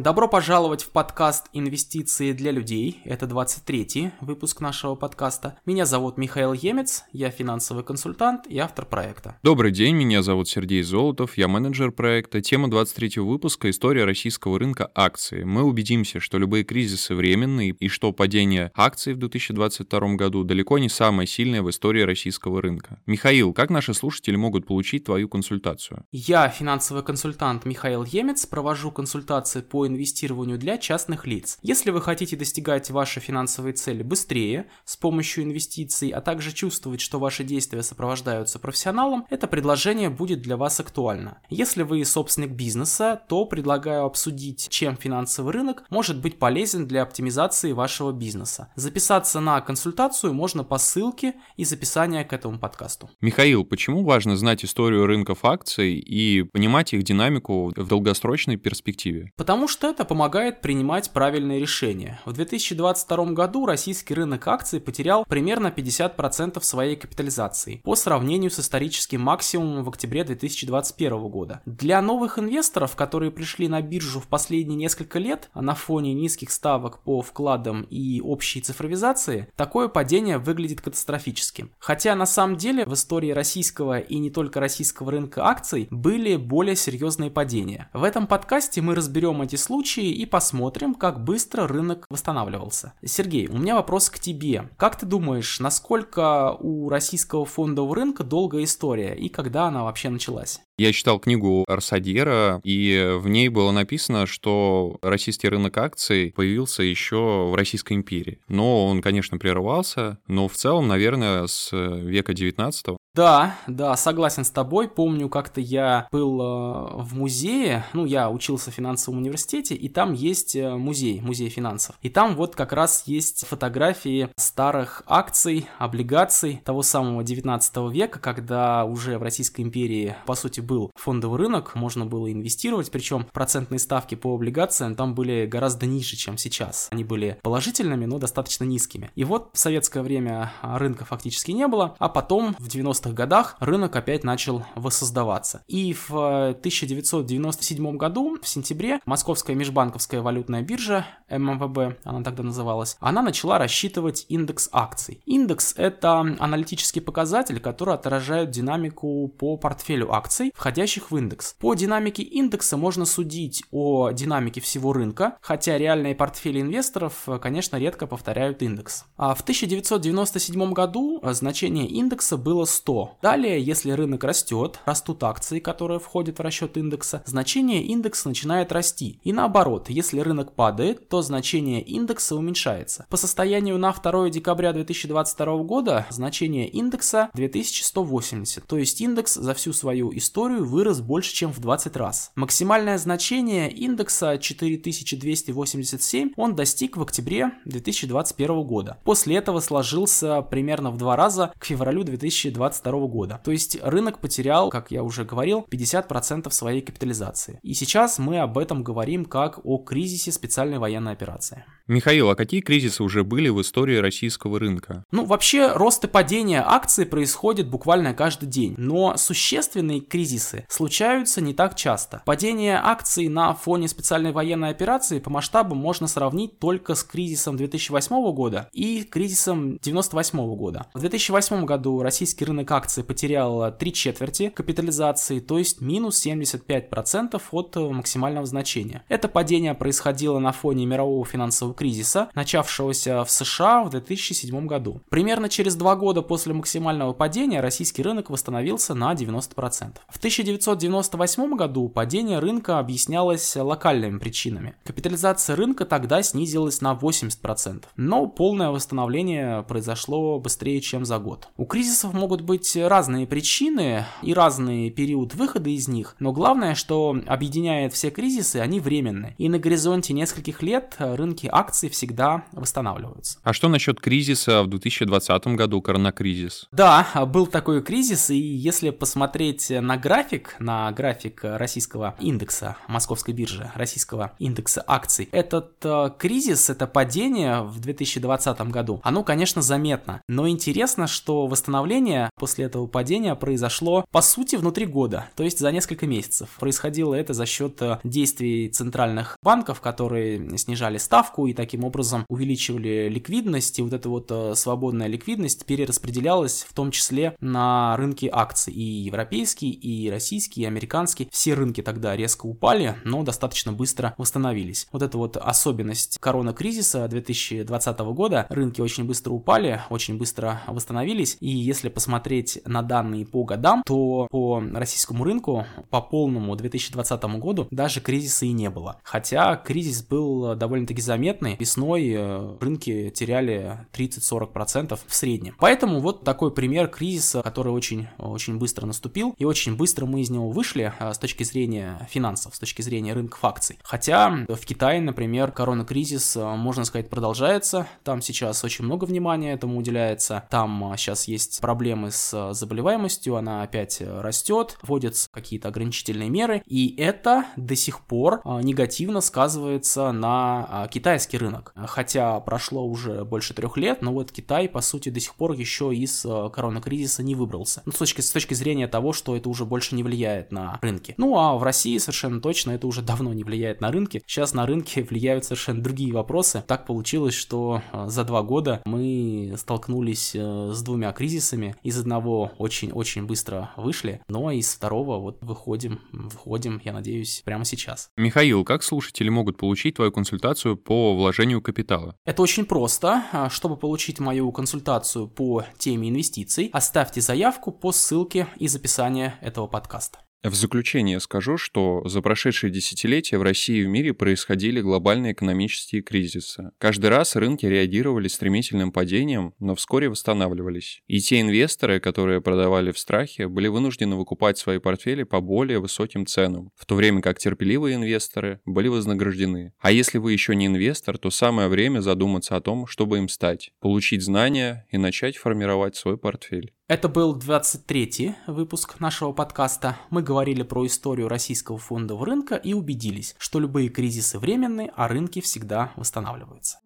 Добро пожаловать в подкаст «Инвестиции для людей». Это 23-й выпуск нашего подкаста. Меня зовут Михаил Емец, я финансовый консультант и автор проекта. Добрый день, меня зовут Сергей Золотов, я менеджер проекта. Тема 23-го выпуска – история российского рынка акций. Мы убедимся, что любые кризисы временные и что падение акций в 2022 году далеко не самое сильное в истории российского рынка. Михаил, как наши слушатели могут получить твою консультацию? Я финансовый консультант Михаил Емец, провожу консультации по инвестированию для частных лиц. Если вы хотите достигать ваши финансовые цели быстрее с помощью инвестиций, а также чувствовать, что ваши действия сопровождаются профессионалом, это предложение будет для вас актуально. Если вы собственник бизнеса, то предлагаю обсудить, чем финансовый рынок может быть полезен для оптимизации вашего бизнеса. Записаться на консультацию можно по ссылке из описания к этому подкасту. Михаил, почему важно знать историю рынков акций и понимать их динамику в долгосрочной перспективе? Потому что это помогает принимать правильные решения. В 2022 году российский рынок акций потерял примерно 50% своей капитализации по сравнению с историческим максимумом в октябре 2021 года. Для новых инвесторов, которые пришли на биржу в последние несколько лет на фоне низких ставок по вкладам и общей цифровизации, такое падение выглядит катастрофическим. Хотя на самом деле в истории российского и не только российского рынка акций были более серьезные падения. В этом подкасте мы разберем эти случаи и посмотрим, как быстро рынок восстанавливался. Сергей, у меня вопрос к тебе. Как ты думаешь, насколько у российского фондового рынка долгая история и когда она вообще началась? Я читал книгу Арсадьера, и в ней было написано, что российский рынок акций появился еще в Российской империи. Но он, конечно, прерывался, но в целом, наверное, с века 19 да, да, согласен с тобой. Помню, как-то я был э, в музее, ну, я учился в финансовом университете, и там есть э, музей, музей финансов. И там вот как раз есть фотографии старых акций, облигаций того самого 19 века, когда уже в Российской империи, по сути, был фондовый рынок, можно было инвестировать, причем процентные ставки по облигациям там были гораздо ниже, чем сейчас. Они были положительными, но достаточно низкими. И вот в советское время рынка фактически не было, а потом в 90-х годах рынок опять начал воссоздаваться. И в 1997 году, в сентябре, Московская межбанковская валютная биржа, ММВБ, она тогда называлась, она начала рассчитывать индекс акций. Индекс — это аналитический показатель, который отражает динамику по портфелю акций, входящих в индекс. По динамике индекса можно судить о динамике всего рынка, хотя реальные портфели инвесторов, конечно, редко повторяют индекс. А в 1997 году значение индекса было 100. Далее, если рынок растет, растут акции, которые входят в расчет индекса, значение индекса начинает расти. И наоборот, если рынок падает, то значение индекса уменьшается. По состоянию на 2 декабря 2022 года значение индекса 2180, то есть индекс за всю свою историю вырос больше, чем в 20 раз. Максимальное значение индекса 4287 он достиг в октябре 2021 года. После этого сложился примерно в два раза к февралю 2022 года. То есть рынок потерял, как я уже говорил, 50% своей капитализации. И сейчас мы об этом говорим как о кризисе специальной военной операции. Михаил, а какие кризисы уже были в истории российского рынка? Ну, вообще, рост и падение акций происходит буквально каждый день, но существенные кризисы случаются не так часто. Падение акций на фоне специальной военной операции по масштабу можно сравнить только с кризисом 2008 года и кризисом 98 года. В 2008 году российский рынок акций потерял три четверти капитализации, то есть минус 75% от максимального значения. Это падение происходило на фоне мирового финансового кризиса, начавшегося в США в 2007 году. Примерно через два года после максимального падения российский рынок восстановился на 90%. В 1998 году падение рынка объяснялось локальными причинами. Капитализация рынка тогда снизилась на 80%, но полное восстановление произошло быстрее, чем за год. У кризисов могут быть разные причины и разный период выхода из них, но главное, что объединяет все кризисы, они временные. И на горизонте нескольких лет рынки акций акции всегда восстанавливаются. А что насчет кризиса в 2020 году, коронакризис? Да, был такой кризис, и если посмотреть на график, на график российского индекса, московской биржи, российского индекса акций, этот э, кризис, это падение в 2020 году, оно, конечно, заметно, но интересно, что восстановление после этого падения произошло, по сути, внутри года, то есть за несколько месяцев. Происходило это за счет э, действий центральных банков, которые снижали ставку и таким образом увеличивали ликвидность, и вот эта вот э, свободная ликвидность перераспределялась в том числе на рынки акций, и европейские, и российские, и американские. Все рынки тогда резко упали, но достаточно быстро восстановились. Вот это вот особенность корона-кризиса 2020 года, рынки очень быстро упали, очень быстро восстановились, и если посмотреть на данные по годам, то по российскому рынку по полному 2020 году даже кризиса и не было. Хотя кризис был довольно-таки заметный. Весной э, рынки теряли 30-40% в среднем. Поэтому вот такой пример кризиса, который очень, очень быстро наступил, и очень быстро мы из него вышли э, с точки зрения финансов, с точки зрения рынков акций. Хотя в Китае, например, корона-кризис, э, можно сказать, продолжается. Там сейчас очень много внимания этому уделяется. Там сейчас есть проблемы с заболеваемостью, она опять растет, вводятся какие-то ограничительные меры, и это до сих пор негативно сказывается на китайский рынок. Хотя прошло уже больше трех лет, но вот Китай, по сути, до сих пор еще из коронакризиса не выбрался. Ну, с точки, с точки зрения того, что это уже больше не влияет на рынки. Ну, а в России совершенно точно это уже давно не влияет на рынки. Сейчас на рынке влияют совершенно другие вопросы. Так получилось, что за два года мы столкнулись с двумя кризисами. Из одного очень-очень быстро вышли, но из второго вот выходим, выходим, я надеюсь, прямо сейчас. Михаил, как слушатели могут получить твою консультацию по вложению капитала? Это очень просто. А, чтобы получить мою консультацию по теме инвестиций, оставьте заявку по ссылке из описания этого подкаста. В заключение скажу, что за прошедшие десятилетия в России и в мире происходили глобальные экономические кризисы. Каждый раз рынки реагировали стремительным падением, но вскоре восстанавливались. И те инвесторы, которые продавали в страхе, были вынуждены выкупать свои портфели по более высоким ценам, в то время как терпеливые инвесторы были вознаграждены. А если вы еще не инвестор, то самое время задуматься о том, чтобы им стать, получить знания и начать формировать свой портфель. Это был 23-й выпуск нашего подкаста. Мы говорили про историю российского фондового рынка и убедились, что любые кризисы временные, а рынки всегда восстанавливаются.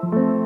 thank you